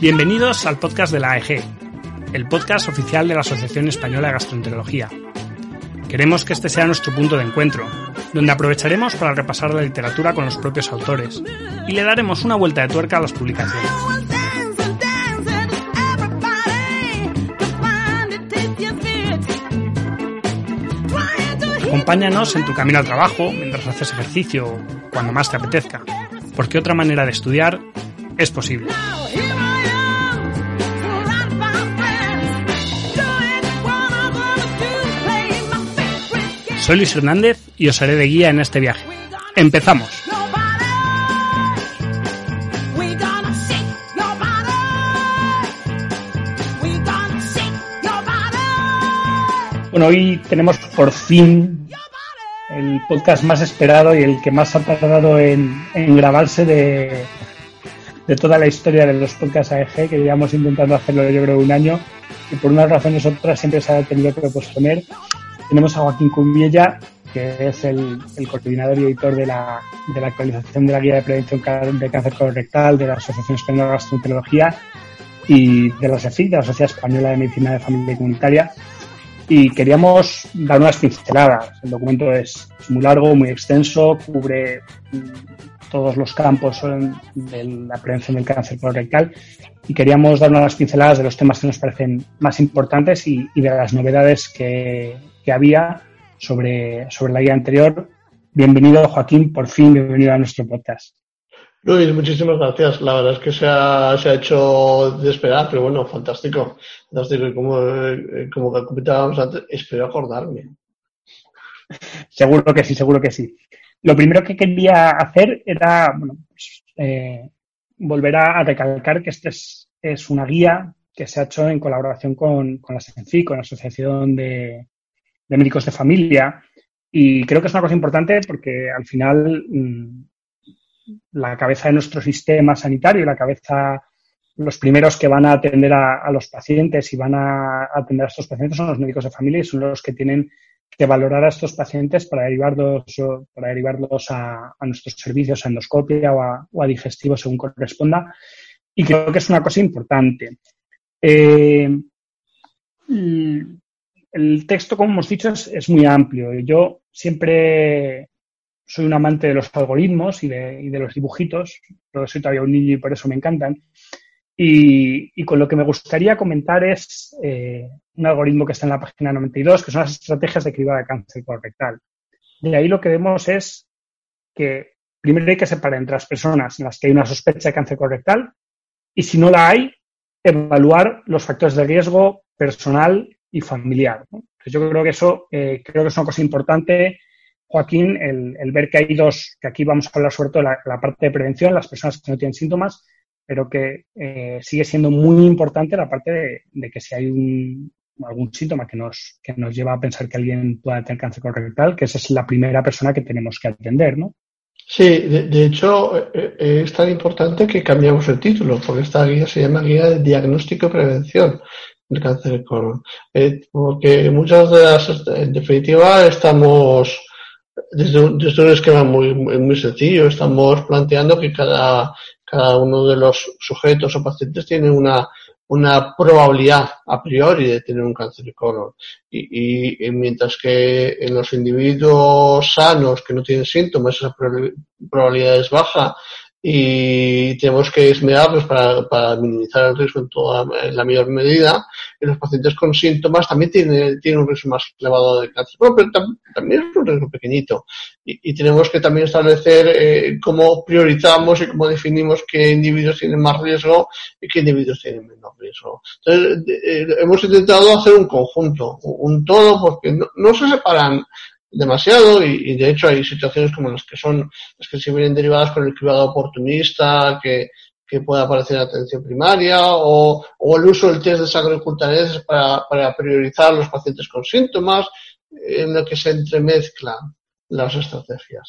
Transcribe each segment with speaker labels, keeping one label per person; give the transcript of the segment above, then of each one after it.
Speaker 1: Bienvenidos al podcast de la AEG, el podcast oficial de la Asociación Española de Gastroenterología. Queremos que este sea nuestro punto de encuentro, donde aprovecharemos para repasar la literatura con los propios autores y le daremos una vuelta de tuerca a las publicaciones. Acompáñanos en tu camino al trabajo, mientras haces ejercicio o cuando más te apetezca, porque otra manera de estudiar es posible. Soy Luis Hernández y os haré de guía en este viaje. ¡Empezamos! Bueno, hoy tenemos por fin el podcast más esperado y el que más ha tardado en, en grabarse de, de toda la historia de los podcasts AEG, que llevamos intentando hacerlo yo creo un año y por unas razones u otras siempre se ha tenido que posponer. Tenemos a Joaquín Cumbiella, que es el, el coordinador y editor de la, de la actualización de la guía de prevención de cáncer colorectal de la Asociación Española de Gastroenterología y de la SEFI, de la Sociedad Española de Medicina de Familia y Comunitaria y queríamos dar unas pinceladas. El documento es, muy largo, muy extenso, cubre todos los campos de la prevención del cáncer colorectal y queríamos dar unas pinceladas de los temas que nos parecen más importantes y, y de las novedades que, que había sobre, sobre la guía anterior. Bienvenido, Joaquín, por fin, bienvenido a nuestro podcast.
Speaker 2: Luis, muchísimas gracias. La verdad es que se ha, se ha hecho de esperar, pero bueno, fantástico. Fantástico. Como, eh, como comentábamos antes, espero acordarme.
Speaker 1: Seguro que sí, seguro que sí. Lo primero que quería hacer era bueno, pues, eh, volver a, a recalcar que esta es, es una guía que se ha hecho en colaboración con, con la SENFI, con la Asociación de, de Médicos de Familia. Y creo que es una cosa importante porque al final mm, la cabeza de nuestro sistema sanitario, la cabeza, los primeros que van a atender a, los pacientes y van a atender a estos pacientes son los médicos de familia y son los que tienen que valorar a estos pacientes para derivarlos, para derivarlos a, nuestros servicios, a endoscopia o a, o digestivo según corresponda. Y creo que es una cosa importante. Eh, el texto, como hemos dicho, es, muy amplio. Yo siempre soy un amante de los algoritmos y de, los dibujitos, pero soy todavía un niño y por eso me encantan. Y, y con lo que me gustaría comentar es eh, un algoritmo que está en la página 92, que son las estrategias de cribado de cáncer colorectal. De ahí lo que vemos es que primero hay que separar entre las personas en las que hay una sospecha de cáncer colorectal y si no la hay, evaluar los factores de riesgo personal y familiar. ¿no? Entonces yo creo que eso eh, creo que es una cosa importante, Joaquín, el, ver que hay dos, que aquí vamos a hablar sobre todo la, la parte de prevención, las personas que no tienen síntomas, pero que eh, sigue siendo muy importante la parte de, de que si hay un, algún síntoma que nos, que nos lleva a pensar que alguien pueda tener cáncer colorectal, que esa es la primera persona que tenemos que atender, ¿no?
Speaker 2: Sí, de, de hecho eh, es tan importante que cambiamos el título, porque esta guía se llama Guía de Diagnóstico y Prevención del Cáncer de colon. Eh, porque muchas de las, en definitiva, estamos desde un, desde un esquema muy, muy, sencillo, estamos planteando que cada, cada uno de los sujetos o pacientes tiene una, una probabilidad a priori de tener un cáncer de colon. Y, y, mientras que en los individuos sanos que no tienen síntomas esa probabilidad es baja, y tenemos que esmerarnos para, para minimizar el riesgo en, toda, en la mayor medida. Y los pacientes con síntomas también tienen, tienen un riesgo más elevado de cáncer, pero, pero tam- también es un riesgo pequeñito. Y, tenemos que también establecer eh, cómo priorizamos y cómo definimos qué individuos tienen más riesgo y qué individuos tienen menos riesgo. Entonces, de- eh, hemos intentado hacer un conjunto, un un todo, porque no, no se separan demasiado y, y, de hecho hay situaciones como las que son las que se vienen derivadas con el cribado oportunista que, que puede aparecer en atención primaria o, o el uso del test de sangre ocultaneses para, para priorizar los pacientes con síntomas en lo que se entremezclan las estrategias.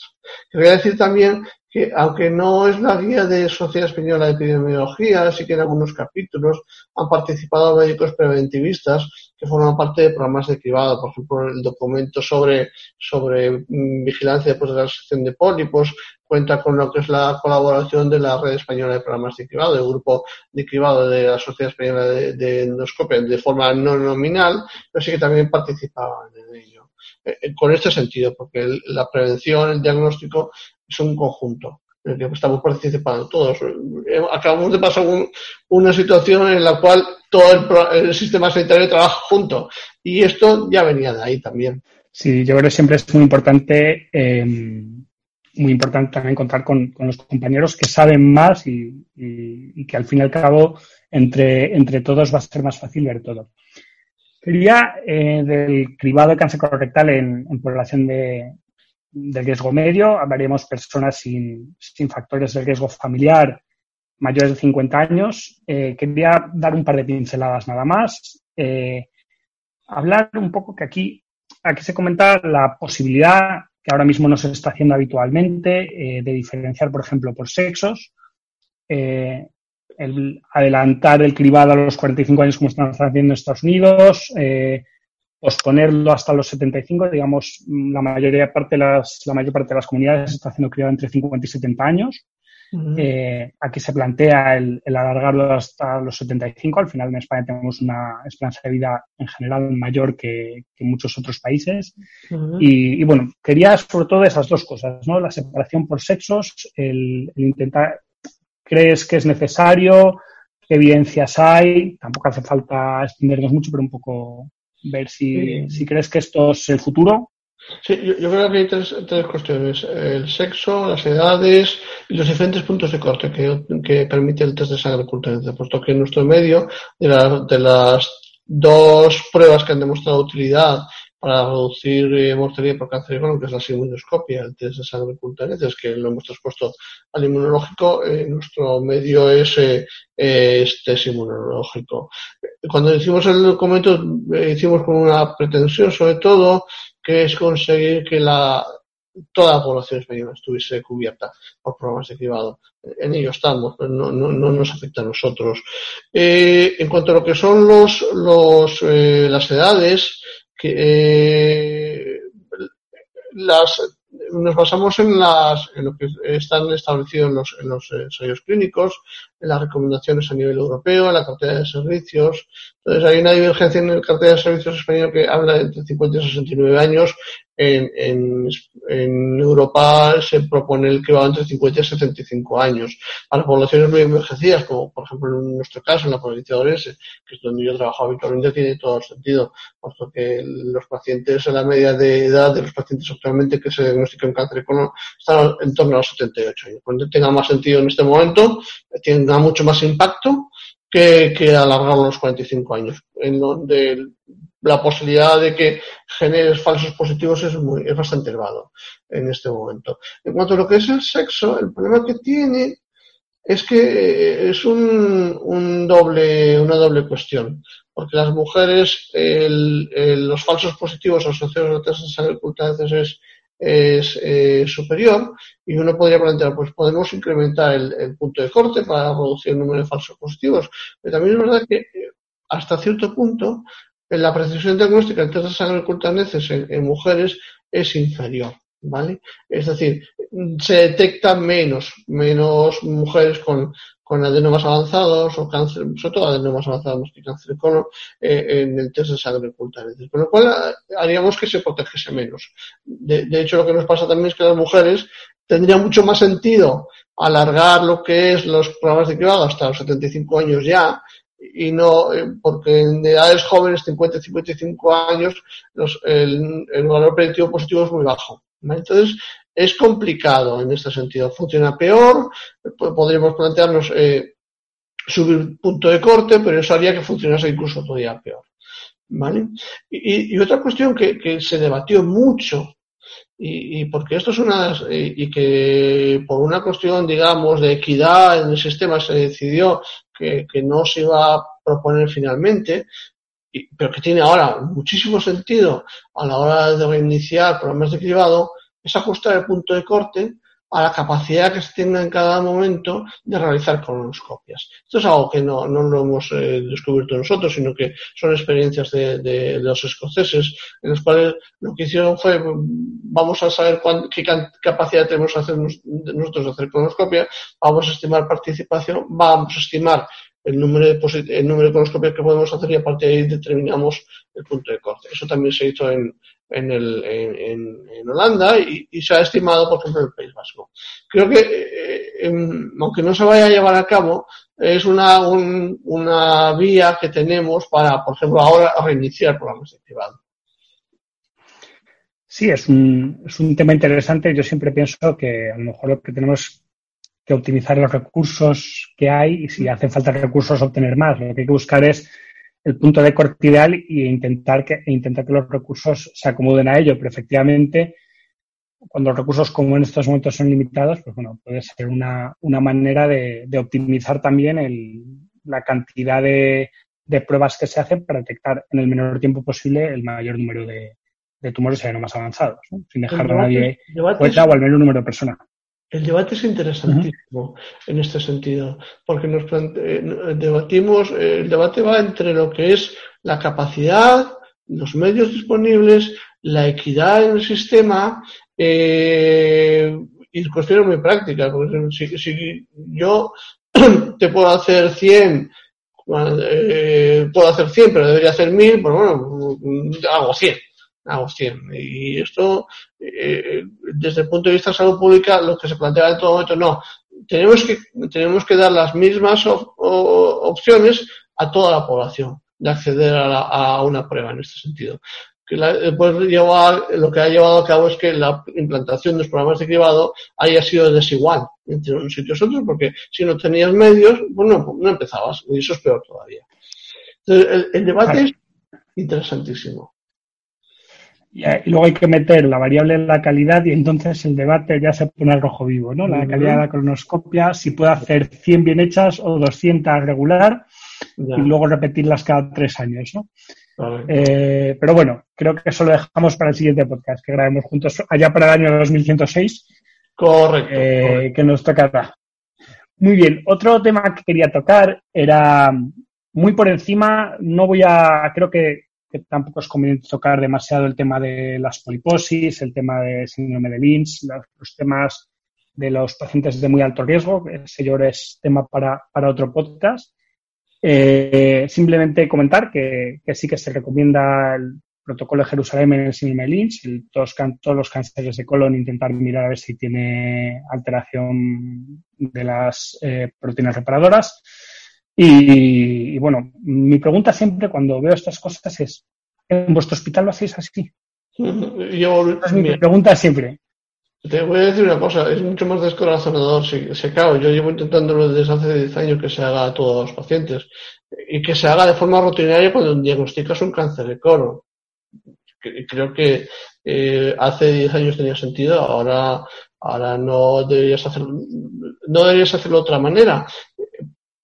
Speaker 2: Quería decir también que aunque no es la guía de Sociedad Española de Epidemiología, sí que en algunos capítulos han participado médicos preventivistas que forman parte de programas de cribado, por ejemplo, el documento sobre, sobre mm, vigilancia después de la sección de pólipos cuenta con lo que es la colaboración de la Red Española de Programas de Cribado, del grupo de cribado de la Sociedad Española de, de Endoscopia, de forma no nominal, pero sí que también participaban en ello. Eh, eh, con este sentido, porque el- la prevención, el diagnóstico es un conjunto en el que estamos participando todos. Eh, Acabamos de pasar un- una situación en la cual todo el, el sistema sanitario trabaja junto y esto ya venía de ahí también.
Speaker 1: Sí, yo creo que siempre es muy importante, eh, muy importante también contar con, con los compañeros que saben más y, y- que al fin y al cabo entre, entre todos va a ser más fácil ver todo. Quería eh, del cribado de cáncer colorectal en, población de, de riesgo medio, hablaríamos personas sin, sin factores de riesgo familiar mayores de 50 años. Eh, quería dar un par de pinceladas nada más. Eh, hablar un poco que aquí aquí se comenta la posibilidad que ahora mismo no se está haciendo habitualmente eh, de diferenciar, por ejemplo, por sexos, el adelantar el cribado a los 45 años como están haciendo en Estados Unidos, posponerlo hasta los 75, digamos, la mayoría parte de las, la mayor parte de las comunidades está haciendo cribado entre 50 y 70 años. Eh, aquí se plantea el, el alargarlo hasta los 75. Al final en España tenemos una esperanza de vida en general mayor que, que muchos otros países. Y, y, bueno, quería sobre todo esas dos cosas, ¿no? La separación por sexos, el, el intentar, ¿crees que es necesario? ¿Qué evidencias hay? Tampoco hace falta extendernos mucho, pero un poco ver si,
Speaker 2: Sí.
Speaker 1: si crees que esto es el futuro.
Speaker 2: Sí, yo, creo que hay tres, tres cuestiones. El sexo, las edades y los diferentes puntos de corte que, que permite el test de sangre ocultante. Puesto que en nuestro medio, de, la- de las dos pruebas que han demostrado utilidad para reducir eh, mortalidad por cáncer colon, que es la inmunoscopia, el test de sangre ocultante, es que lo hemos transpuesto al inmunológico, eh, nuestro medio es eh, eh, es test inmunológico. Cuando hicimos el documento, eh, hicimos con una pretensión, sobre todo, que es conseguir que la, toda la población española estuviese cubierta por programas de cribado. En ello estamos, pero no, no, no nos afecta a nosotros. Eh, en cuanto a lo que son los, los, eh, las edades, que, eh, las, nos basamos en, las, en lo que están establecidos en los, en los ensayos clínicos, en las recomendaciones a nivel europeo, en la cartera de servicios. Entonces hay una divergencia en la cartera de servicios español que habla de entre 50 y 69 años. En, en, en Europa se propone el que va entre 50 y 75 años. A las poblaciones muy envejecidas, como por ejemplo en nuestro caso, en la provincia de Orense, que es donde yo trabajo habitualmente, tiene todo el sentido, puesto que los pacientes, en la media de edad de los pacientes actualmente que se diagnostican cáncer de colon están en torno a los 78 años. Cuando tenga más sentido en este momento, tenga mucho más impacto que, que alargarlo los 45 años, en donde la posibilidad de que generes falsos positivos es, muy, es bastante elevado en este momento. En cuanto a lo que es el sexo, el problema que tiene es que es un, doble, una doble cuestión, porque las mujeres, los falsos positivos asociados a la tasa de sangre oculta es, es eh, superior y uno podría plantear, pues podemos incrementar el, punto de corte para reducir el número de falsos positivos, pero también es verdad que hasta cierto punto la precisión diagnóstica en test de sangre oculta en, en mujeres es inferior. ¿vale? Es decir, se detectan menos, menos mujeres con, con adenomas avanzados o cáncer, sobre todo adenomas avanzados más que cáncer de colon, eh, en el test de sangre oculta. Con lo cual eh, haríamos que se protegiese menos. De, hecho, lo que nos pasa también es que las mujeres tendría mucho más sentido alargar lo que es los programas de cribado hasta los 75 años ya y no eh, porque en edades jóvenes 50 55 años los, el, el valor predictivo positivo es muy bajo entonces es complicado en este sentido funciona peor p- podríamos plantearnos eh, subir punto de corte pero eso haría que funcionase incluso todavía peor ¿vale? y, otra cuestión que, que se debatió mucho y, y porque esto es una y, y que por una cuestión digamos de equidad en el sistema se decidió que, que no se iba a proponer finalmente pero que tiene ahora muchísimo sentido a la hora de reiniciar programas de cribado es ajustar el punto de corte a la capacidad que se tenga en cada momento de realizar colonoscopias. Esto es algo que no, no lo hemos eh, descubierto nosotros, sino que son experiencias de, los escoceses, en los cuales lo que hicieron fue, vamos a saber qué capacidad tenemos hacer nosotros de hacer colonoscopia, vamos a estimar participación, vamos a estimar el número de, el número de colonoscopias que podemos hacer y a partir de ahí determinamos el punto de corte. Eso también se hizo en, en, el, en, en- Holanda y, y se ha estimado, por ejemplo, en el País Vasco. Creo que, eh, aunque no se vaya a llevar a cabo, es una, un- una vía que tenemos para, por ejemplo, ahora reiniciar programas de cribado.
Speaker 1: Sí, es un, es un tema interesante. Yo siempre pienso que a lo mejor lo que tenemos que optimizar los recursos que hay y si hacen falta recursos obtener más. Lo que hay que buscar es el punto de corte ideal e intentar que, e intentar que los recursos se acomoden a ello. Pero efectivamente, cuando los recursos como en estos momentos son limitados, pues bueno, puede ser una, una manera de, de optimizar también el, la cantidad de, de pruebas que se hacen para detectar en el menor tiempo posible el mayor número de, de tumores más avanzados, ¿no? sin dejar a nadie fuera o al menor número de personas.
Speaker 2: El debate es interesantísimo en este sentido, porque nos eh, debatimos, eh, el debate va entre lo que es la capacidad, los medios disponibles, la equidad en el sistema eh, y cuestiones muy prácticas. Porque si, si yo te puedo hacer 100, eh, puedo hacer 100, pero debería hacer 1000, pues bueno, hago 100 hago 100. Y esto, eh, desde el punto de vista de salud pública, lo que se plantea en todo momento, no. Tenemos que, tenemos que dar las mismas op- opciones a toda la población de acceder a, la- a una prueba en este sentido. Que la- llevar, lo que ha llevado a cabo es que la implantación de los programas de cribado haya sido desigual entre unos sitios y otros, porque si no tenías medios, pues no, no empezabas, y eso es peor todavía. Entonces, el, el debate
Speaker 1: Claro.
Speaker 2: es interesantísimo.
Speaker 1: Y, eh, y luego hay que meter la variable de la calidad y entonces el debate ya se pone al rojo vivo, ¿no? La calidad de la colonoscopia, si puede hacer 100 bien hechas o 200 regular
Speaker 2: Ya,
Speaker 1: y luego repetirlas cada tres años, ¿no?
Speaker 2: vale.
Speaker 1: Eh, pero bueno, creo que eso lo dejamos para el siguiente podcast que grabemos juntos allá para el año 2106,
Speaker 2: Correcto.
Speaker 1: eh,
Speaker 2: correcto.
Speaker 1: que nos tocará. Muy bien, otro tema que quería tocar era muy por encima, no voy a, creo que, que tampoco es conveniente tocar demasiado el tema de las poliposis, el tema de síndrome de Lynch, los, temas de los pacientes de muy alto riesgo, ese yo es tema para, para otro podcast. Eh, simplemente comentar que, sí que se recomienda el protocolo de Jerusalén en el síndrome de Lynch, el- todos, todos los cánceres de colon, intentar mirar a ver si tiene alteración de las eh, proteínas reparadoras. Y, y, bueno, mi pregunta siempre cuando veo estas cosas es, ¿en vuestro hospital lo hacéis así?
Speaker 2: Yo,
Speaker 1: es mi
Speaker 2: mira,
Speaker 1: pregunta siempre.
Speaker 2: te voy a decir una cosa, es mucho más descorazonador. Si, si, claro, yo llevo intentándolo desde hace 10 años que se haga a todos los pacientes y que se haga de forma rutinaria cuando diagnosticas un cáncer de colon. Creo que eh, hace 10 años tenía sentido, ahora, ahora no deberías hacerlo, no deberías hacerlo de otra manera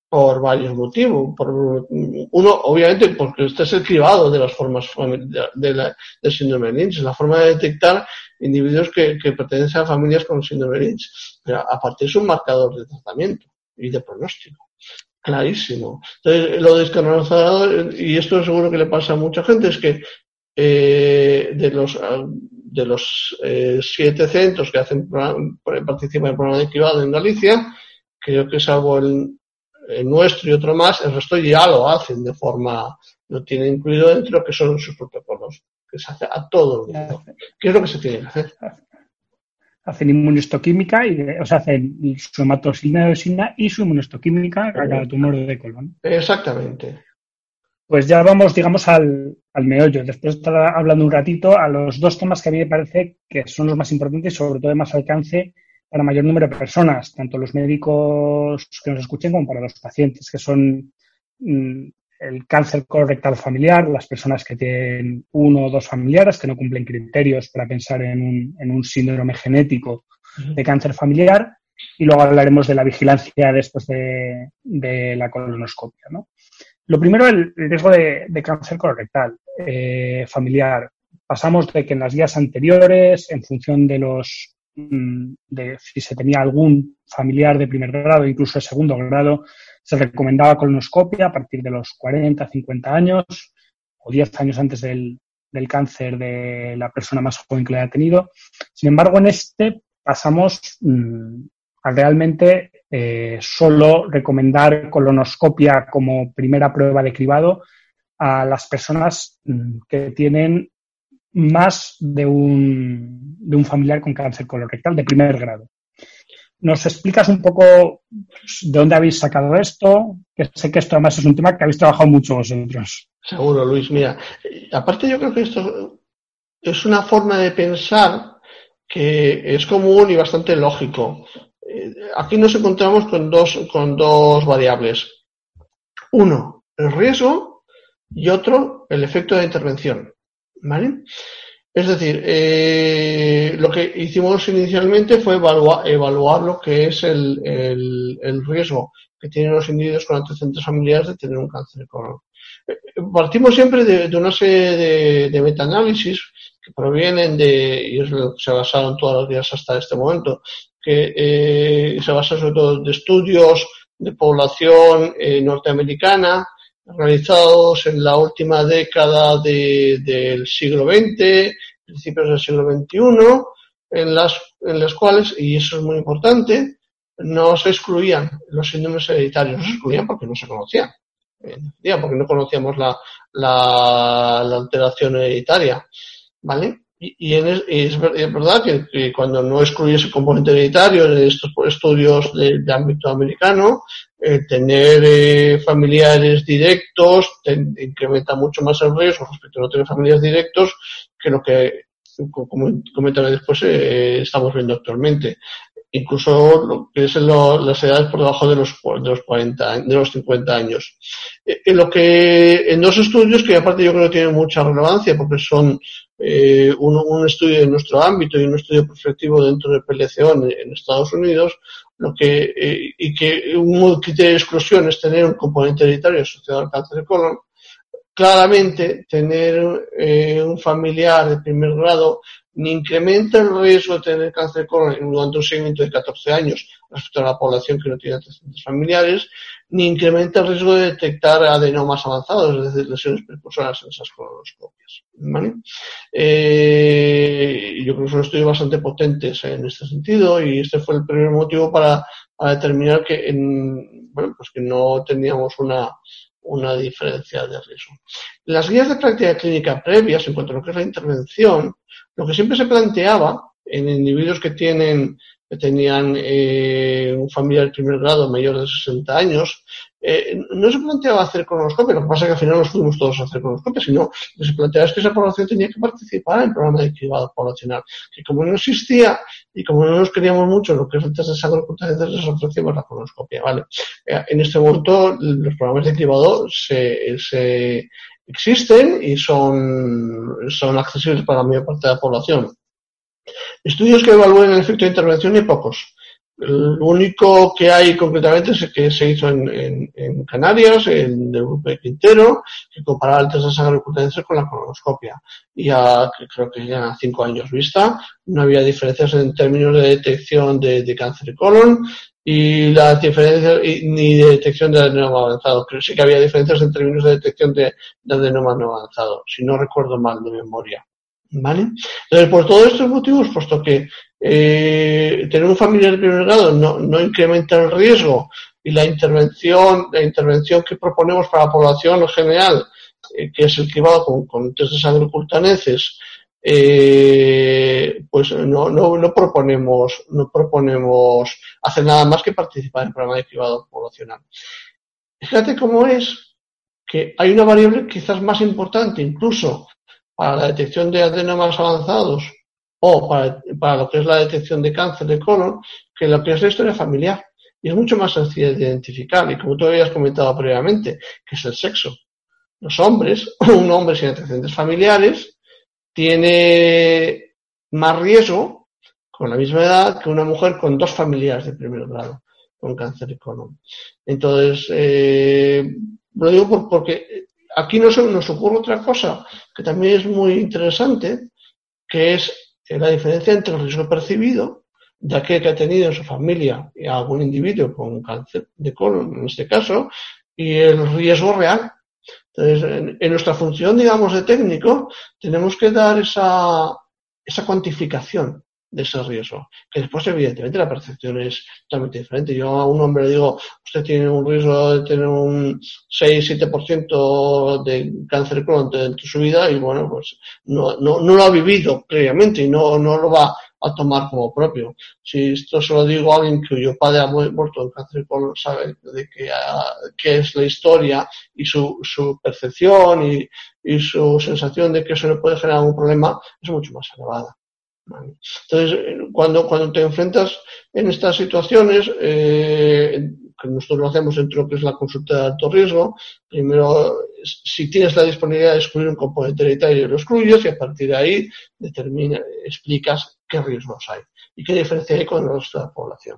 Speaker 2: por varios motivos. Por, uno, obviamente, porque este es el cribado de las formas de, de la, del síndrome de Lynch, es la forma de detectar individuos que, que pertenecen a familias con síndrome de Lynch. Pero aparte es un marcador de tratamiento y de pronóstico. Clarísimo. Entonces, lo descanonizado, y esto seguro que le pasa a mucha gente, es que eh, de los de los eh, siete centros que hacen participan en el programa de cribado en Galicia, creo que salvo el, el nuestro y otro más, el resto ya lo hacen de forma, lo tienen incluido dentro que son sus protocolos, que se hace a todo el mundo. ¿Qué es lo que se tiene que hacer?
Speaker 1: Hacen inmunistoquímica, y, o sea, hacen su dioxina y su inmunistoquímica a cada tumor de colon.
Speaker 2: Exactamente.
Speaker 1: Pues ya vamos, digamos, al, al meollo. Después de estar hablando un ratito a los dos temas que a mí me parece que son los más importantes y sobre todo de más alcance para mayor número de personas, tanto los médicos que nos escuchen como para los pacientes, que son mm, el cáncer colorectal familiar, las personas que tienen uno o dos familiares que no cumplen criterios para pensar en un, en un síndrome genético de cáncer familiar y luego hablaremos de la vigilancia después de, de la colonoscopia. ¿no? Lo primero, el, riesgo de, de cáncer colorectal eh, familiar. Pasamos de que en las guías anteriores, en función de los de si se tenía algún familiar de primer grado, incluso de segundo grado, se recomendaba colonoscopia a partir de los 40, 50 años o 10 años antes del, del cáncer de la persona más joven que le haya tenido. Sin embargo, en este pasamos mm, a realmente eh, solo recomendar colonoscopia como primera prueba de cribado a las personas mm, que tienen más de un, de un familiar con cáncer colorectal de primer grado. ¿Nos explicas un poco de dónde habéis sacado esto? Que sé que esto además es un tema que habéis trabajado mucho vosotros.
Speaker 2: Seguro, Luis. Mira, aparte yo creo que esto es una forma de pensar que es común y bastante lógico. Eh, Aquí nos encontramos con dos, con dos variables. Uno, el riesgo y otro, el efecto de intervención. ¿Vale? Es decir, eh, lo que hicimos inicialmente fue evaluar, lo que es el, el, riesgo que tienen los individuos con antecedentes familiares de tener un cáncer de colon. Eh, Partimos siempre de, una serie de, metaanálisis que provienen de, y es lo que se basaron todas las días hasta este momento, que eh, se basan sobre todo de estudios de población eh, norteamericana realizados en la última década de- del siglo XX, principios del siglo XXI, en las, en las cuales, y eso es muy importante, no se excluían los síndromes hereditarios, no se excluían porque no se conocían, eh, porque no conocíamos la, la, la alteración hereditaria, ¿vale? Y, y es, verdad que, cuando no excluye ese componente hereditario en estos estudios de, ámbito americano, eh, tener eh, familiares directos incrementa mucho más el riesgo respecto a no tener familiares directos que lo que, como comentaré después, eh, estamos viendo actualmente. Incluso lo que es lo- las edades por debajo de los, de los 40, años- de los 50 años. Eh, En lo que, en dos estudios que aparte yo creo que tienen mucha relevancia porque son eh, un, estudio de nuestro ámbito y un estudio prospectivo dentro de PLCO en, Estados Unidos, lo que, eh, y que un criterio de exclusión es tener un componente hereditario asociado al cáncer de colon, claramente tener eh, un familiar de primer grado ni incrementa el riesgo de tener cáncer de colon durante un seguimiento de 14 años respecto a la población que no tiene antecedentes familiares, ni incrementa el riesgo de detectar adenomas avanzados, es decir, lesiones precursoras en esas colonoscopias. ¿vale? Eh, yo creo que son estudios bastante potentes en este sentido y este fue el primer motivo para, determinar que, en, bueno, pues que no teníamos una, una diferencia de riesgo. Las guías de práctica clínica previas, en cuanto a lo que es la intervención, lo que siempre se planteaba en individuos que tienen que tenían eh, un familiar de primer grado mayor de 60 años, eh, no se planteaba hacer colonoscopia, lo que pasa es que al final nos fuimos todos a hacer colonoscopia, sino que se planteaba es que esa población tenía que participar en el programa de cribado poblacional, que como no existía y como no nos queríamos mucho lo que es el test de sangre les ofrecíamos la colonoscopia, ¿vale? Eh, en este momento los programas de cribado se, se existen y son, son accesibles para la mayor parte de la población. Estudios que evalúen el efecto de intervención y pocos. Lo único que hay concretamente es el que se hizo en, Canarias, en el grupo de Quintero, que comparaba el test de sangre ocultante con la colonoscopia. Y que creo que ya a cinco años vista, no había diferencias en términos de detección de, cáncer de colon y la diferencia y, ni de detección de adenoma avanzado. Creo que sí que había diferencias en términos de detección de, de adenoma no avanzado, si no recuerdo mal de memoria. ¿Vale? Entonces, por todos estos motivos, puesto que eh, tener un familiar de grado no, no incrementa el riesgo y la intervención, la intervención que proponemos para la población en general, eh, que es el cribado con, con test eh, pues no, no, no proponemos, no proponemos hacer nada más que participar en el programa de cribado poblacional. Fíjate cómo es que hay una variable quizás más importante incluso para la detección de adenomas avanzados o para, para lo que es la detección de cáncer de colon que lo que es la historia familiar. Y es mucho más sencillo de identificar. Y como tú habías comentado previamente, que es el sexo. Los hombres, un hombre sin antecedentes familiares, tiene más riesgo con la misma edad que una mujer con dos familiares de primer grado con cáncer de colon. Entonces, eh, lo digo por- porque aquí nos, nos ocurre otra cosa que también es muy interesante, que es eh, la diferencia entre el riesgo percibido de aquel que ha tenido en su familia a algún individuo con cáncer de colon, en este caso, y el riesgo real. Entonces, en, nuestra función, digamos, de técnico, tenemos que dar esa cuantificación de ese riesgo. Que después, evidentemente, la percepción es totalmente diferente. Yo a un hombre le digo, usted tiene un riesgo de tener un 6-7% de cáncer dentro de su vida y, bueno, pues no, no, no lo ha vivido previamente y no, no lo va a tomar como propio. Si esto se lo digo a alguien cuyo padre ha mu- muerto de cáncer de colon, sabe de qué, ah, qué es la historia y su, su percepción y, y su sensación de que eso le puede generar un problema es mucho más elevada. Entonces, cuando, cuando te enfrentas en estas situaciones, eh, que nosotros lo hacemos dentro de lo que es la consulta de alto riesgo, primero, si tienes la disponibilidad de excluir un componente hereditario, lo excluyes y a partir de ahí explicas qué riesgos hay y qué diferencia hay con la población.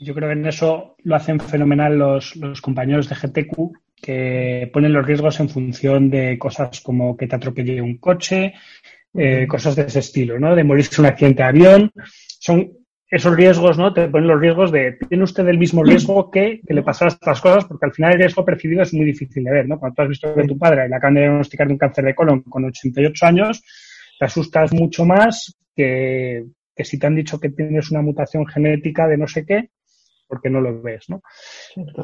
Speaker 1: Yo creo que en eso lo hacen fenomenal los, los compañeros de GTQ, que ponen los riesgos en función de cosas como que te atropelle un coche, eh, cosas de ese estilo, ¿no? De morirse en un accidente de avión. Son esos riesgos, ¿no? Te ponen los riesgos de, ¿tiene usted el mismo riesgo que, que le pasaran estas cosas? Porque al final el riesgo percibido es muy difícil de ver, ¿no? Cuando tú has visto que tu padre le acaban de diagnosticar de un cáncer de colon con 88 años, te asustas mucho más que, que si te han dicho que tienes una mutación genética de no sé qué, porque no lo ves, ¿no?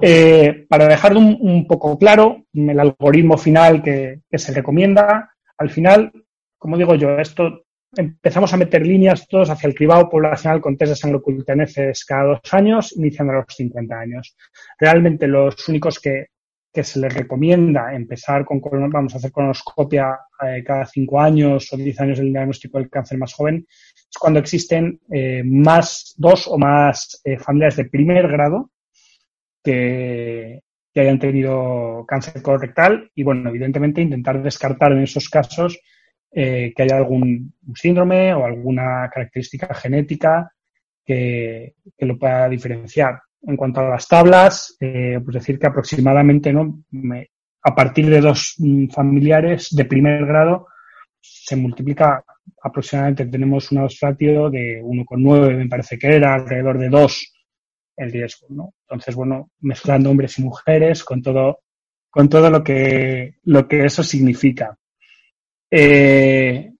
Speaker 1: Eh, para dejarlo un, un poco claro, el algoritmo final que, que se recomienda, al final, como digo yo, esto empezamos a meter líneas todos hacia el cribado poblacional con test de sangre cada dos años, iniciando a los 50 años. Realmente los únicos que, que se les recomienda empezar con, vamos a hacer colonoscopia eh, cada cinco años o 10 años del diagnóstico del cáncer más joven, es cuando existen eh, más, dos o más eh, familias de primer grado que, que hayan tenido cáncer colorectal y, bueno, evidentemente intentar descartar en esos casos eh, que haya algún síndrome o alguna característica genética que, que lo pueda diferenciar. En cuanto a las tablas, eh, pues decir que aproximadamente ¿no? A partir de dos mm, familiares de primer grado se multiplica aproximadamente, tenemos un ratio de 1,9, me parece que era, alrededor de 2 el riesgo, ¿no? Entonces, bueno, mezclando hombres y mujeres con todo, con todo lo que, lo que eso significa. Eh,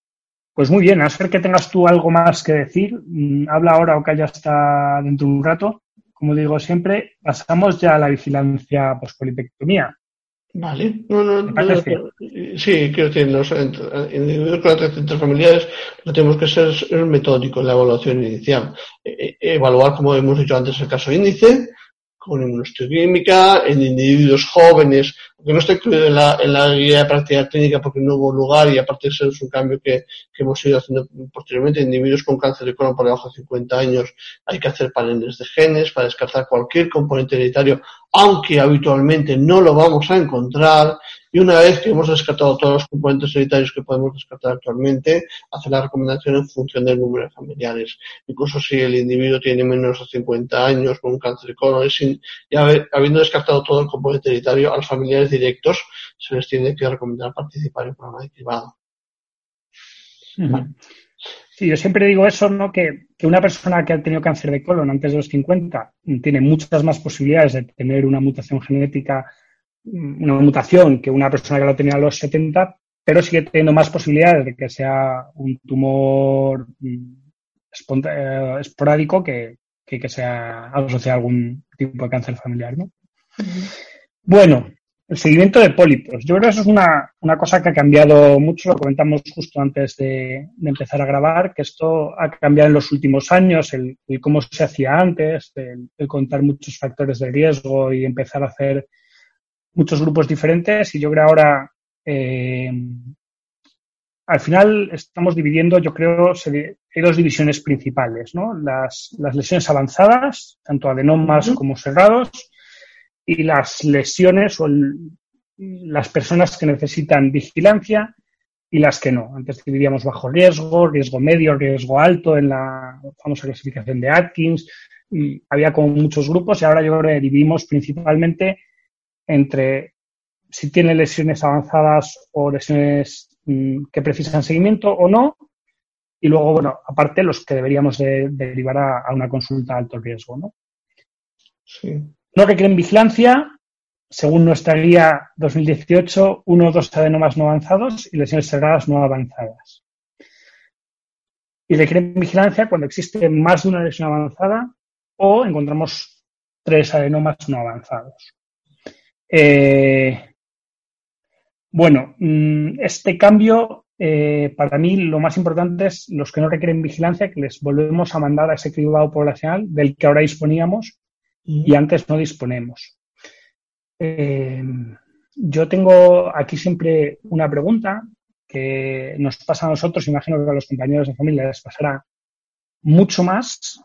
Speaker 1: pues muy bien, a ser que tengas tú algo más que decir, mm, habla ahora o calla hasta dentro de un rato. Como digo siempre, pasamos ya a la vigilancia pospolipectomía.
Speaker 2: Vale, no, no,
Speaker 1: ¿Te
Speaker 2: no, sí, quiero decir, los individuos con antecedentes familiares lo tenemos que ser metódico en la evaluación inicial. E- e- evaluar, como hemos dicho antes, el caso índice, con inmunohistoquímica, en individuos jóvenes, que no está incluido en la, en guía de práctica clínica porque no hubo lugar y aparte eso es un cambio que, que hemos ido haciendo posteriormente, individuos con cáncer de colon por debajo de 50 años, hay que hacer paneles de genes para descartar cualquier componente hereditario, aunque habitualmente no lo vamos a encontrar, y una vez que hemos descartado todos los componentes hereditarios que podemos descartar actualmente, hacer la recomendación en función del número de familiares. Incluso si el individuo tiene menos de 50 años con un cáncer de colon, sin- ya habiendo descartado todo el componente hereditario, a los familiares directos se les tiene que recomendar participar en el programa de cribado.
Speaker 1: Sí, yo siempre digo eso, ¿no? Que, que una persona que ha tenido cáncer de colon antes de los 50 tiene muchas más posibilidades de tener una mutación genética, una mutación que una persona que lo tenía a los 70, pero sigue teniendo más posibilidades de que sea un tumor mm, eh, esporádico que, que que sea asociado a algún tipo de cáncer familiar, ¿no? Bueno, el seguimiento de pólipos. Yo creo que eso es una, una cosa que ha cambiado mucho, lo comentamos justo antes de, de empezar a grabar, que esto ha cambiado en los últimos años, el, el cómo se hacía antes, el, el contar muchos factores de riesgo y empezar a hacer muchos grupos diferentes. Y yo creo ahora, eh, al final estamos dividiendo, yo creo, se hay dos divisiones principales, ¿no? Las, las lesiones avanzadas, tanto adenomas como cerrados, y las lesiones o el- las personas que necesitan vigilancia y las que no. Antes dividíamos bajo riesgo, riesgo medio, riesgo alto en la famosa clasificación de Atkins. Y había como muchos grupos y ahora yo creo que dividimos principalmente entre si tiene lesiones avanzadas o lesiones mm, que precisan seguimiento o no. Y luego, bueno, aparte los que deberíamos de- derivar a, a una consulta de alto riesgo, ¿no?
Speaker 2: Sí.
Speaker 1: No requieren vigilancia, según nuestra guía 2018, uno o dos adenomas no avanzados y lesiones cerradas no avanzadas. Y requieren vigilancia cuando existe más de una lesión avanzada o encontramos tres adenomas no avanzados. Eh, bueno, mm, este cambio, eh, para mí lo más importante es los que no requieren vigilancia, que les volvemos a mandar a ese cribado poblacional del que ahora disponíamos y antes no disponemos. Eh, yo tengo aquí siempre una pregunta que nos pasa a nosotros, imagino que a los compañeros de familia les pasará mucho más,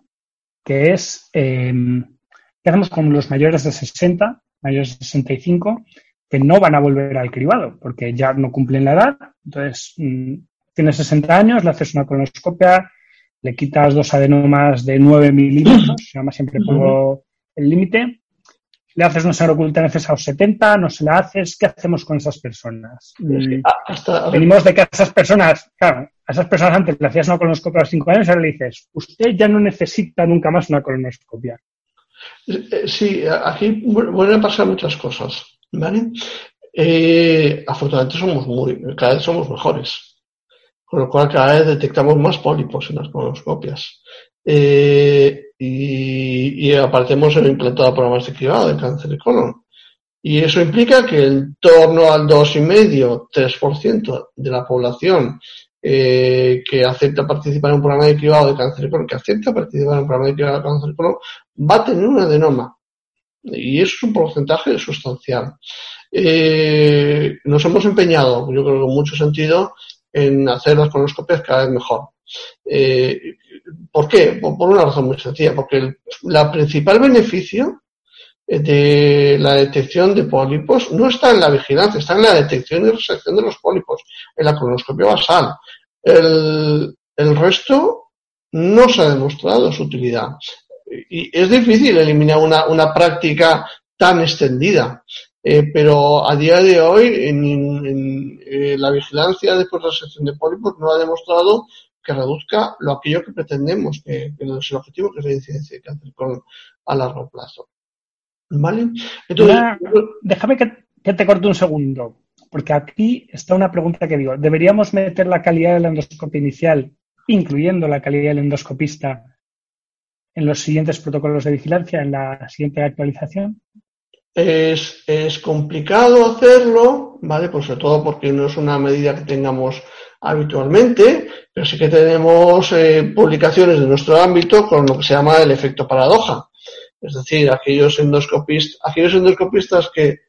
Speaker 1: que es ¿qué hacemos con los mayores de 60, mayores de 65, que no van a volver al cribado porque ya no cumplen la edad? Entonces, mm, tienes 60 años, le haces una colonoscopia, le quitas dos adenomas de 9 milímetros, yo además siempre pongo el límite, le haces una sangre oculta a los 70, no se la haces, ¿qué hacemos con esas personas? Mm,
Speaker 2: Ah, Hasta,
Speaker 1: Venimos de que a esas personas, claro, a esas personas antes le hacías una colonoscopia a los 5 años y ahora le dices, usted ya no necesita nunca más una colonoscopia.
Speaker 2: Eh, Sí, aquí vu- vuelven a pasar muchas cosas, ¿vale? Eh, afortunadamente somos muy, cada vez somos mejores, con lo cual cada vez detectamos más pólipos en las colonoscopias. Eh, y, y aparte hemos implantado programas de cribado de cáncer de colon. Y eso implica que en torno al 2,5-3% de la población que acepta participar en un programa de cribado de cáncer de colon, que acepta participar en un programa de cribado de cáncer de colon, va a tener un adenoma. Y es un porcentaje sustancial. Eh, nos hemos empeñado, yo creo que en mucho sentido, en hacer las colonoscopias cada vez mejor. Eh, ¿Por qué? Por, una razón muy sencilla, porque el principal beneficio eh, de la detección de pólipos no está en la vigilancia, está en la detección y resección de los pólipos, en la colonoscopia basal. El, el resto no se ha demostrado su utilidad. Y es difícil eliminar una, una práctica tan extendida. Eh, pero a día de hoy, en, en, eh, la vigilancia después de la resección de pólipos no ha demostrado que reduzca lo aquello que pretendemos, que, que es el objetivo, que es la incidencia de cáncer con, a largo plazo. ¿Vale? Entonces,
Speaker 1: déjame que, que te corte un segundo, porque aquí está una pregunta que digo, ¿deberíamos meter la calidad de la endoscopia inicial, incluyendo la calidad del endoscopista, en los siguientes protocolos de vigilancia, en la siguiente actualización?
Speaker 2: Es, es complicado hacerlo, ¿vale? Pues sobre todo porque no es una medida que tengamos habitualmente, pero sí que tenemos eh, publicaciones de nuestro ámbito con lo que se llama el efecto paradoja. Es decir, aquellos endoscopistas, aquellos endoscopistas que,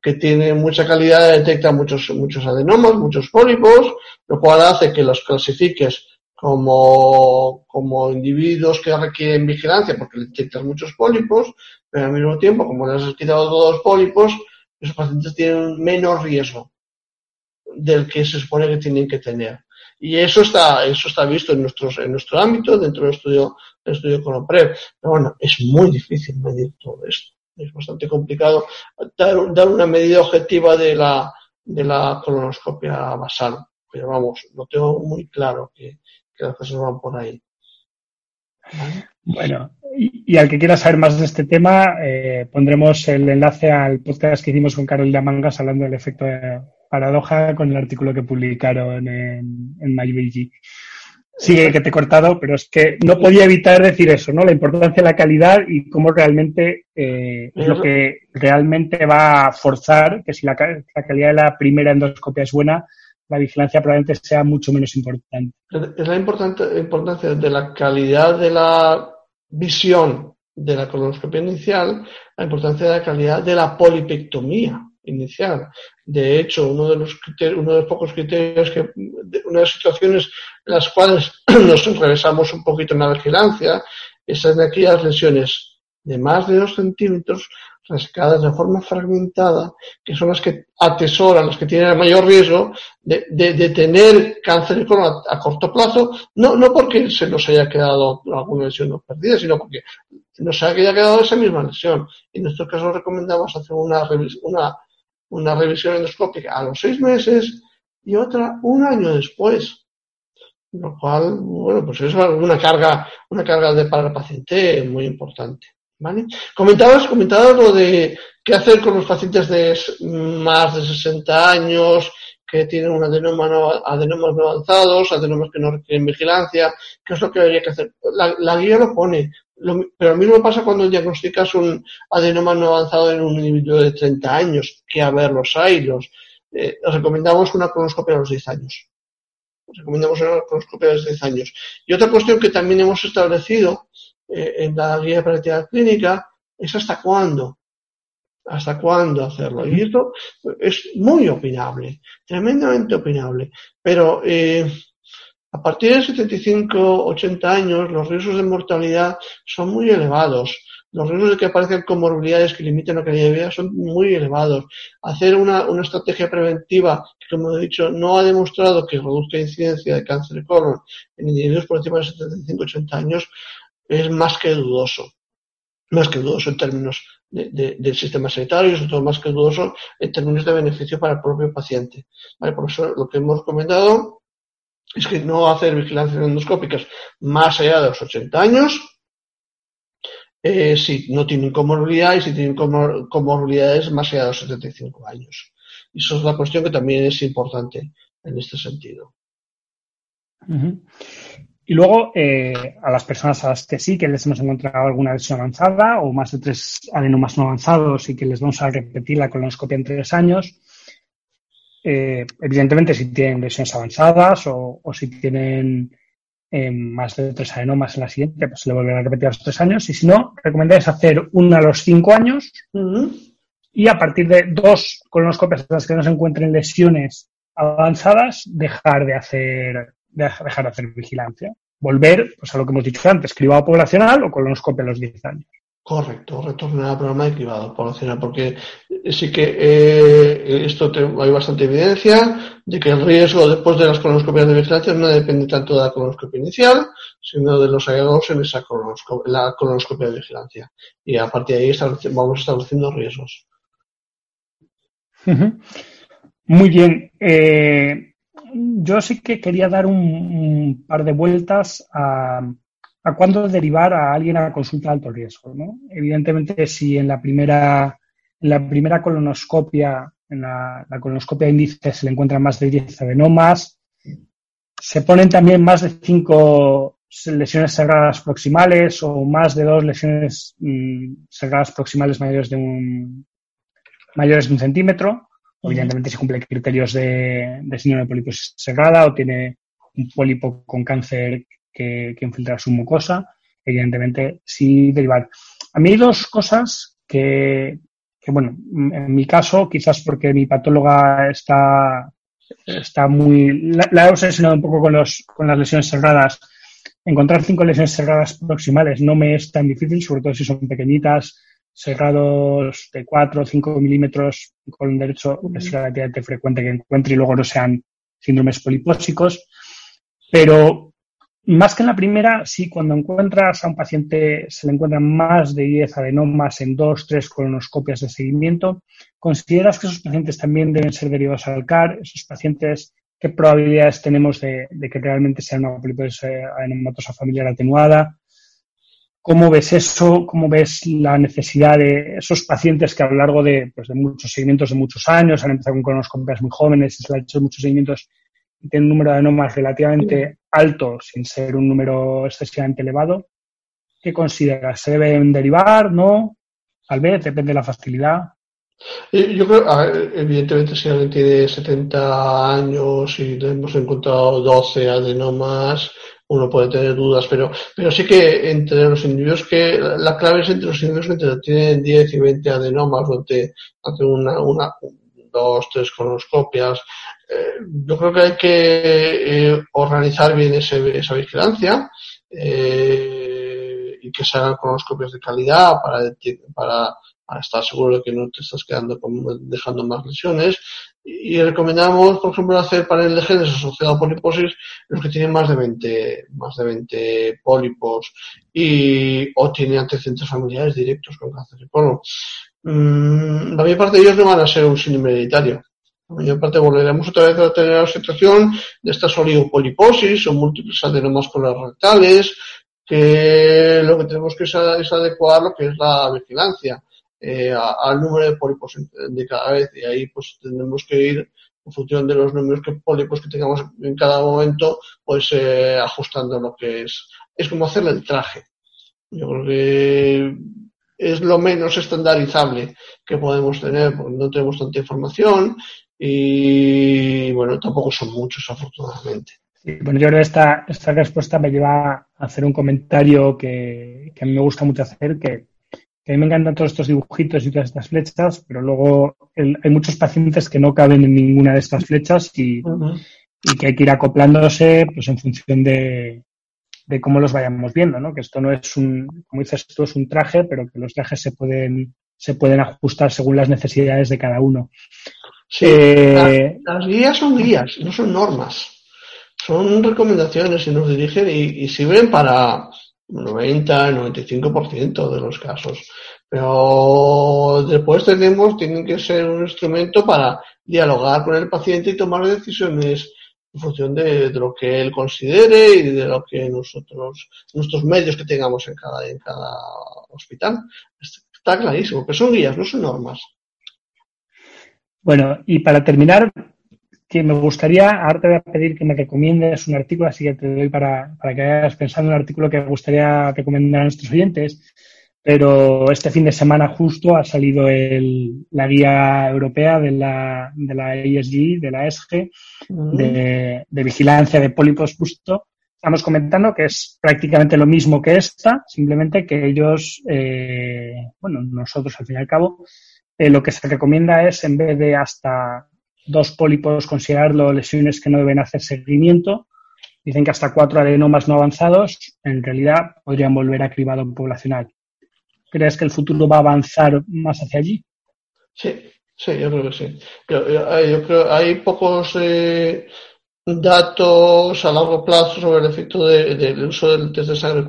Speaker 2: que tienen mucha calidad detectan muchos, muchos adenomas, muchos pólipos, lo cual hace que los clasifiques como, como individuos que requieren vigilancia porque detectas muchos pólipos, pero al mismo tiempo, como les has quitado todos los pólipos, esos pacientes tienen menos riesgo del que se supone que tienen que tener. Y eso está, eso está visto en, nuestros, en nuestro ámbito, dentro del estudio, del estudio Conoprev. Pero bueno, es muy difícil medir todo esto. Es bastante complicado dar, dar una medida objetiva de la, de la colonoscopia basal. Pero vamos, lo tengo muy claro que, que las cosas van por ahí. ¿Vale?
Speaker 1: Bueno, y, y al que quiera saber más de este tema, eh, pondremos el enlace al podcast que hicimos con Carolina Mangas hablando del efecto de- paradoja con el artículo que publicaron en, en MyBG. Sigue que te he cortado, pero es que no podía evitar decir eso, ¿no? La importancia de la calidad y cómo realmente eh, es lo que realmente va a forzar que si la calidad de la primera endoscopia es buena, la vigilancia probablemente sea mucho menos importante.
Speaker 2: Es la importancia de la calidad de la visión de la colonoscopia inicial, la importancia de la calidad de la polipectomía inicial. De hecho, uno de los criterios, uno de los pocos criterios que, de- una de las situaciones en las cuales nos regresamos un poquito en la vigilancia, es en aquellas lesiones de más de dos centímetros rescadas de forma fragmentada, que son las que atesoran, las que tienen el mayor riesgo de, de- de tener cáncer de colon a, corto plazo, no, no porque se nos haya quedado alguna lesión no perdida, sino porque nos haya quedado esa misma lesión. En nuestro caso recomendamos hacer una, una, una revisión endoscópica a los seis meses y otra un año después. Lo cual, bueno, pues es una carga, una carga de, para el paciente muy importante. ¿Vale? Comentabas, comentabas lo de qué hacer con los pacientes de más de 60 años, que tienen un adenoma no, adenomas no avanzados, adenomas que no requieren vigilancia, qué es lo que habría que hacer. La, guía lo pone, lo pero lo mismo pasa cuando diagnosticas un adenoma no avanzado en un individuo de 30 años, que a ver los hay, los, eh, recomendamos una colonoscopia a los 10 años. Recomendamos una colonoscopia a los 10 años. Y otra cuestión que también hemos establecido eh, en la guía de práctica clínica es hasta cuándo. Hasta cuándo hacerlo. Y esto es muy opinable, tremendamente opinable. Pero eh, a partir de 75, 80 años, los riesgos de mortalidad son muy elevados. Los riesgos de que aparezcan comorbilidades que limiten la calidad de vida son muy elevados. Hacer una, una estrategia preventiva que, como he dicho, no ha demostrado que reduzca incidencia de cáncer de colon en individuos por encima de 75, 80 años es más que dudoso. Más que dudoso en términos de, de- del sistema sanitario y sobre todo más que dudoso en términos de beneficio para el propio paciente. Por eso lo que hemos recomendado es que no hacer vigilancias endoscópicas más allá de los 80 años, eh, si no tienen comorbilidad y si tienen comor- comorbilidades más allá de los 75 años. Y eso es una cuestión que también es importante en este sentido.
Speaker 1: Y luego, eh, a las personas a las que sí que les hemos encontrado alguna lesión avanzada o más de tres adenomas no avanzados y que les vamos a repetir la colonoscopia en tres años, eh, evidentemente si tienen lesiones avanzadas o, o si tienen eh, más de tres adenomas en la siguiente, pues se le volverá a repetir a los tres años. Y si no, recomendáis hacer una a los cinco años. Y a partir de dos colonoscopias en las que no se encuentren lesiones avanzadas, dejar de hacer, dejar de hacer vigilancia. Volver pues, a lo que hemos dicho antes, cribado poblacional o colonoscopia a los 10 años.
Speaker 2: Correcto, retornar al programa de cribado poblacional, porque sí que eh, esto te- hay bastante evidencia de que el riesgo después de las colonoscopias de vigilancia no depende tanto de la colonoscopia inicial, sino de los hallazgos en esa colonosco- la colonoscopia de vigilancia. Y a partir de ahí vamos estableciendo riesgos.
Speaker 1: Muy bien. Eh, yo sí que quería dar un, par de vueltas a, a cuándo derivar a alguien a consulta de alto riesgo. ¿no? Evidentemente, si en la primera, en la primera colonoscopia, en la, colonoscopia índice se le encuentran más de 10 adenomas, se ponen también más de 5 lesiones sagradas proximales o más de dos lesiones mm, sagradas proximales mayores de un mayores de un centímetro. Evidentemente, si cumple criterios de, de síndrome de poliposis sagrada o tiene un pólipo con cáncer que, que infiltra su mucosa, evidentemente sí derivar. A mí hay dos cosas que, que, bueno, en mi caso, quizás porque mi patóloga está, está muy, la, la he obsesionado un poco con, los, con las lesiones sagradas. Encontrar cinco lesiones sagradas proximales no me es tan difícil, sobre todo si son pequeñitas, cerrados de 4 o 5 milímetros con derecho es relativamente frecuente que encuentre y luego no sean síndromes polipósicos. Pero más que en la primera, sí, cuando encuentras a un paciente, se le encuentran más de 10 adenomas en 2, 3 colonoscopias de seguimiento, ¿consideras que esos pacientes también deben ser derivados al CAR? ¿Esos pacientes qué probabilidades tenemos de, de que realmente sea una poliposis adenomatosa familiar atenuada? ¿Cómo ves eso? ¿Cómo ves la necesidad de esos pacientes que a lo largo de, pues, de muchos seguimientos de muchos años han empezado con colonoscopias muy jóvenes, se han hecho muchos seguimientos y tienen un número de adenomas relativamente alto sin ser un número excesivamente elevado? ¿Qué consideras? ¿Se deben derivar? ¿No? Tal vez, depende de la facilidad.
Speaker 2: Y Yo creo, evidentemente, si alguien tiene 70 años y hemos encontrado 12 adenomas, uno puede tener dudas, pero, pero sí que entre los individuos que, la clave es entre los individuos que tienen 10 y 20 adenomas, donde hacen una, una, dos, tres colonoscopias. Eh, yo creo que hay que eh, organizar bien ese- esa vigilancia eh, y que se hagan colonoscopias de calidad para, para, para estar seguro de que no te estás quedando dejando más lesiones. Y recomendamos, por ejemplo, hacer panel de genes asociado a poliposis los que tienen más de 20, más de 20 pólipos y, o tienen antecedentes familiares directos con cáncer de colon. Mm, la mayor parte de ellos no van a ser un síndrome hereditario. La mayor parte volveremos otra vez a tener la situación de estas oligopoliposis o múltiples adenomas colorectales, que lo que tenemos que es, es adecuar lo que es la vigilancia eh, al número de pólipos de cada vez. Y ahí pues tendremos que ir en función de los números que pólipos que tengamos en cada momento pues eh, ajustando lo que es. Es como hacerle el traje. Yo creo que es lo menos estandarizable que podemos tener porque no tenemos tanta información y bueno tampoco son muchos afortunadamente.
Speaker 1: Bueno, yo creo que esta, esta respuesta me lleva a hacer un comentario que, que a mí me gusta mucho hacer, que, que a mí me encantan todos estos dibujitos y todas estas flechas, pero luego el- hay muchos pacientes que no caben en ninguna de estas flechas y, y que hay que ir acoplándose pues en función de, de cómo los vayamos viendo, ¿no? Que esto no es un, como dices tú, es un traje, pero que los trajes se pueden, se pueden ajustar según las necesidades de cada uno.
Speaker 2: sí
Speaker 1: Eh,
Speaker 2: Las guías son guías, no son normas. Son recomendaciones y nos dirigen y, y sirven para 90, 95% de los casos. Pero después tenemos, tienen que ser un instrumento para dialogar con el paciente y tomar decisiones en función de, lo que él considere y de lo que nosotros, nuestros medios que tengamos en cada, en cada hospital. Está clarísimo, pero son guías, no son normas.
Speaker 1: Bueno, y para terminar, que me gustaría, ahora te voy a pedir que me recomiendes un artículo, así que te doy para, para que hayas pensado en un artículo que me gustaría recomendar a nuestros oyentes. Pero este fin de semana justo ha salido el- la guía europea de la, de la ESG, de la ESG, de, de vigilancia de pólipos justo. Estamos comentando que es prácticamente lo mismo que esta, simplemente que ellos, eh, bueno, nosotros al fin y al cabo, eh, lo que se recomienda es, en vez de hasta dos pólipos, considerarlo lesiones que no deben hacer seguimiento. Dicen que hasta cuatro adenomas no avanzados, en realidad, podrían volver a cribado poblacional. ¿Crees que el futuro va a avanzar más hacia allí?
Speaker 2: Sí, sí, yo creo que sí. Yo, yo- yo creo hay pocos eh, datos a largo plazo sobre el efecto de- del uso del test de sangre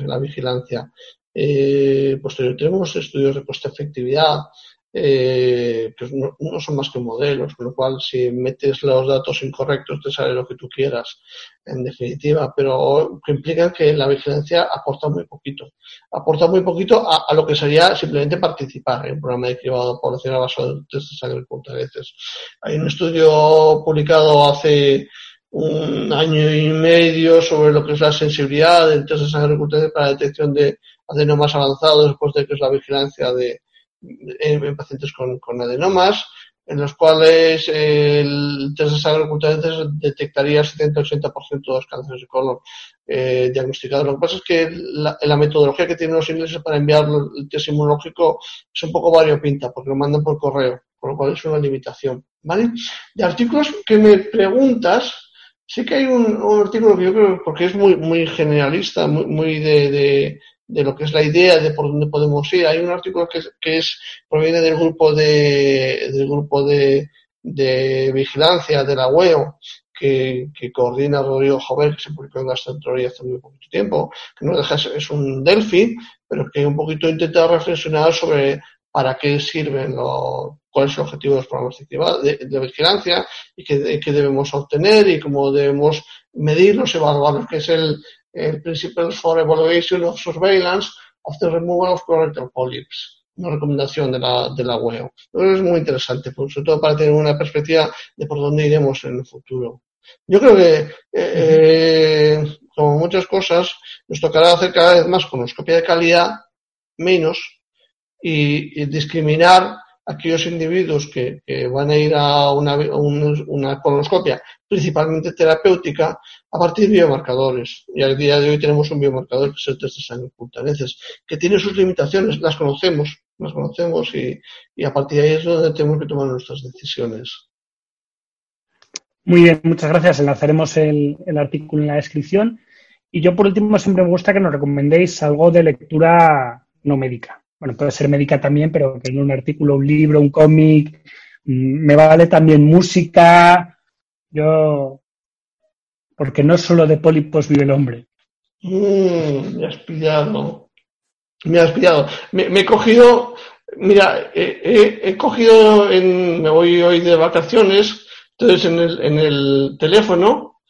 Speaker 2: en la vigilancia. Eh, tenemos estudios de coste-efectividad, eh, que no, son más que modelos, con lo cual si metes los datos incorrectos te sale lo que tú quieras, en definitiva, pero que implica que la vigilancia aporta muy poquito aporta muy poquito a, lo que sería simplemente participar en un programa de cribado poblacional basado en test de sangre cultareces. Hay un estudio publicado hace un año y medio sobre lo que es la sensibilidad del test de sangre para la detección de adenomas avanzados después de que es la vigilancia de, en, en pacientes con, con adenomas en los cuales el test de sangre cultareces detectaría 70-80% de los cánceres de colon eh, diagnosticados. Lo que pasa es que la, la metodología que tienen los ingleses para enviar el test inmunológico es un poco variopinta, porque lo mandan por correo, con lo cual es una limitación. ¿Vale? De artículos que me preguntas, sí que hay un, artículo que yo creo, porque es muy, muy generalista, muy, muy de, de lo que es la idea de por dónde podemos ir. Hay un artículo que que es proviene del grupo de, del grupo de, de vigilancia de la WEO, que, que coordina Rodrigo Jover, que se publicó en Gastroenterología hace muy poquito tiempo, que no deja, es un Delphi, pero que un poquito intenta reflexionar sobre para qué sirven, lo, cuál es el objetivo de los programas de, de vigilancia y qué, qué debemos obtener y cómo debemos medirlos, evaluarlos, que es el, el Principles for Evaluation of Surveillance of the Removal of Colorectal Polyps, una recomendación de la, de la web. Es muy interesante, pues, sobre todo para tener una perspectiva de por dónde iremos en el futuro. Yo creo que, eh, como muchas cosas, nos tocará hacer cada vez más colonoscopia de calidad, menos, y discriminar aquellos individuos que, van a ir a una, un- colonoscopia principalmente terapéutica a partir de biomarcadores. Y al día de hoy tenemos un biomarcador que es el test de sangre que tiene sus limitaciones, las conocemos, las conocemos y, y a partir de ahí es donde tenemos que tomar nuestras decisiones.
Speaker 1: Muy bien, muchas gracias. Enlazaremos el, el artículo en la descripción. Y yo, por último, siempre me gusta que nos recomendéis algo de lectura no médica. Bueno, puede ser médica también, pero que en un artículo, un libro, un cómic. Mm, Me vale también música. Yo. Porque no solo de pólipos vive el hombre.
Speaker 2: Mm, me has pillado. Me has pillado. Me, he cogido, mira, he cogido, en, me voy hoy de vacaciones, entonces en el, en el teléfono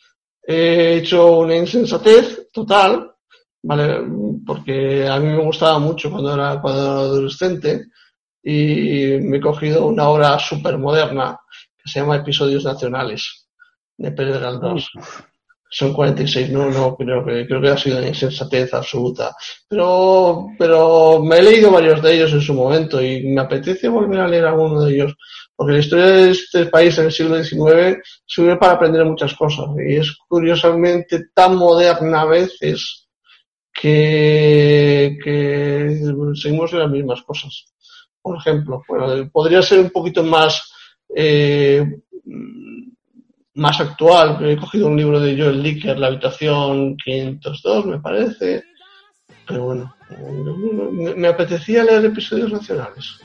Speaker 2: he hecho una insensatez total, ¿vale? Porque a mí me gustaba mucho cuando era, cuando era adolescente y me he cogido una obra súper moderna que se llama Episodios Nacionales de Pérez Galdós. Son 46, no, no, creo que, creo que ha sido una insensatez absoluta. Pero, pero me he leído varios de ellos en su momento y me apetece volver a leer alguno de ellos. Porque la historia de este país en el siglo XIX sirve para aprender muchas cosas y es curiosamente tan moderna a veces que, seguimos en las mismas cosas. Por ejemplo, bueno, podría ser un poquito más, eh, más actual. He cogido un libro de Joel Dicker, La habitación 502, me parece. Pero bueno, me, apetecía leer episodios nacionales.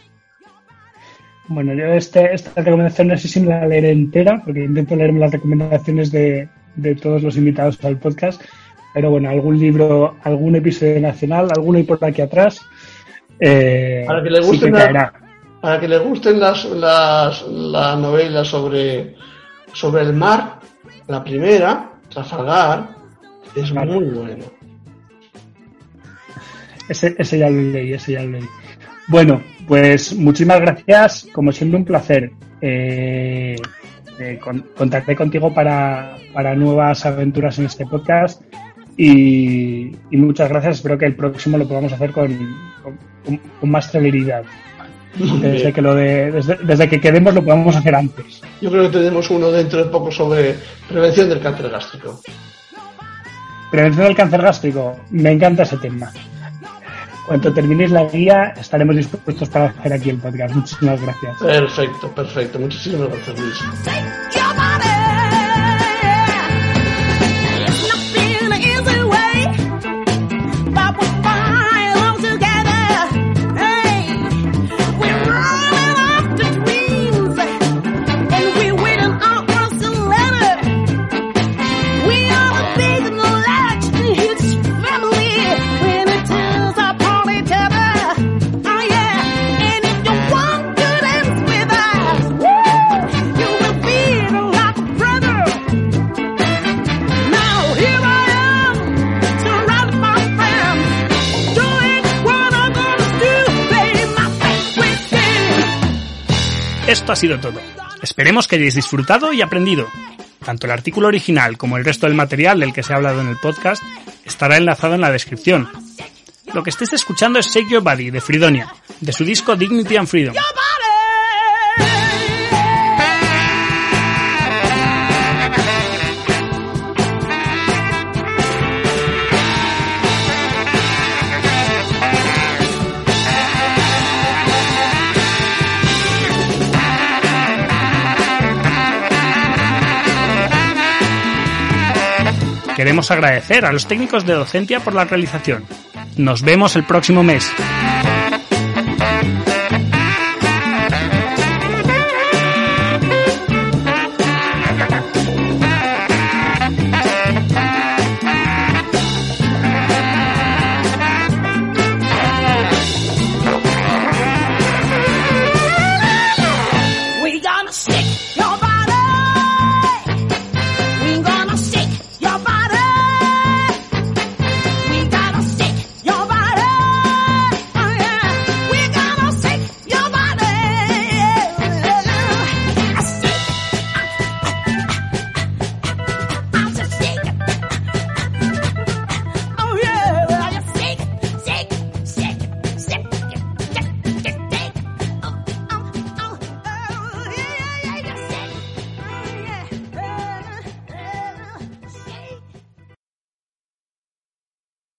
Speaker 1: Bueno, yo este, esta recomendación no sé si me la leeré entera, porque intento leerme las recomendaciones de, de todos los invitados al podcast. Pero bueno, algún libro, algún episodio nacional, alguno y por aquí atrás. eh,
Speaker 2: Para que le gusten la-. Para que les gusten las, las, la novela sobre, sobre el mar, la primera, Trafalgar, es muy bueno.
Speaker 1: Ese, ese ya lo leí, ese ya lo leí. Bueno, pues muchísimas gracias. Como siempre, un placer. Eh, eh, con- contacté contigo para, para nuevas aventuras en este podcast. Y, y muchas gracias. Espero que el próximo lo podamos hacer con, con- con- con más celeridad. Desde que, lo de, desde, desde que quedemos lo podamos hacer antes.
Speaker 2: Yo creo que tenemos uno dentro de poco sobre prevención del cáncer gástrico.
Speaker 1: Prevención del cáncer gástrico. Me encanta ese tema. Cuando terminéis la guía, estaremos dispuestos para hacer aquí el podcast. Muchísimas gracias.
Speaker 2: Perfecto, perfecto. Muchísimas gracias, Luis.
Speaker 3: Esto ha sido todo. Esperemos que hayáis disfrutado y aprendido. Tanto el artículo original como el resto del material del que se ha hablado en el podcast estará enlazado en la descripción. Lo que estéis escuchando es Shake Your Body de Fridonia, de su disco Dignity and Freedom. Queremos agradecer a los técnicos de Docentia por la realización. Nos vemos el próximo mes.